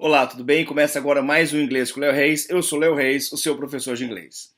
Olá, tudo bem? Começa agora mais um Inglês com Léo Reis. Eu sou Léo Reis, o seu professor de inglês.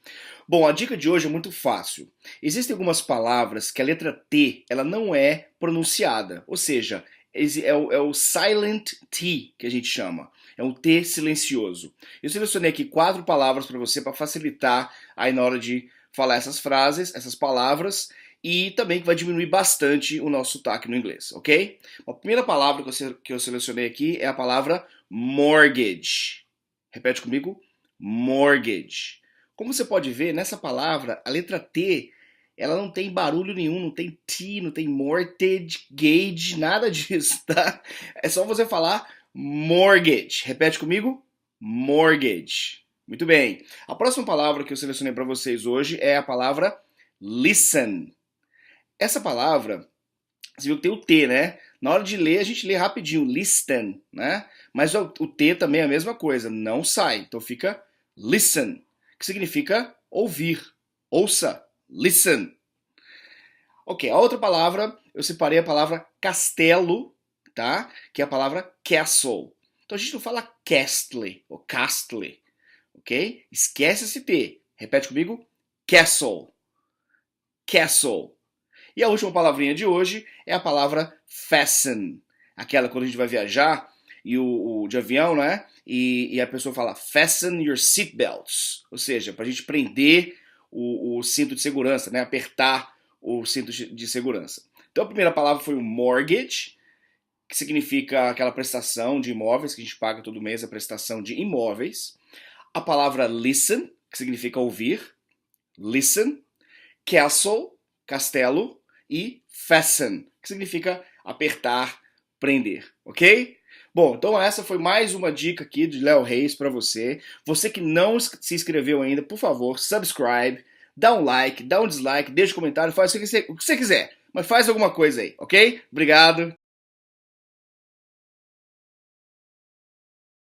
Bom, a dica de hoje é muito fácil. Existem algumas palavras que a letra T ela não é pronunciada, ou seja, é o, é o silent T que a gente chama. É um T silencioso. Eu selecionei aqui quatro palavras para você para facilitar aí na hora de falar essas frases, essas palavras e também que vai diminuir bastante o nosso sotaque no inglês, ok? A primeira palavra que eu selecionei aqui é a palavra mortgage. Repete comigo, mortgage. Como você pode ver, nessa palavra, a letra T, ela não tem barulho nenhum, não tem T, não tem mortgage, gauge, nada disso, tá? É só você falar mortgage. Repete comigo, mortgage. Muito bem. A próxima palavra que eu selecionei para vocês hoje é a palavra listen. Essa palavra, você viu que tem o T, né? Na hora de ler, a gente lê rapidinho, listen, né? Mas o, o T também é a mesma coisa, não sai. Então fica listen, que significa ouvir. Ouça, listen. Ok, a outra palavra, eu separei a palavra castelo, tá? Que é a palavra castle. Então a gente não fala castle ou castle, ok? Esquece esse T. Repete comigo, castle. Castle. E a última palavrinha de hoje é a palavra fasten. Aquela quando a gente vai viajar e o, o de avião, né? E, e, a pessoa fala fasten your seatbelts, ou seja, para a gente prender o, o, cinto de segurança, né? Apertar o cinto de segurança. Então a primeira palavra foi o mortgage, que significa aquela prestação de imóveis que a gente paga todo mês, a prestação de imóveis. A palavra listen, que significa ouvir, listen. Castle, castelo e fasten, que significa apertar, prender, ok? Bom, então essa foi mais uma dica aqui de Léo Reis para você. Você que não se inscreveu ainda, por favor, subscribe, dá um like, dá um dislike, deixa um comentário, faz o que você, o que você quiser, mas faz alguma coisa aí, ok? Obrigado.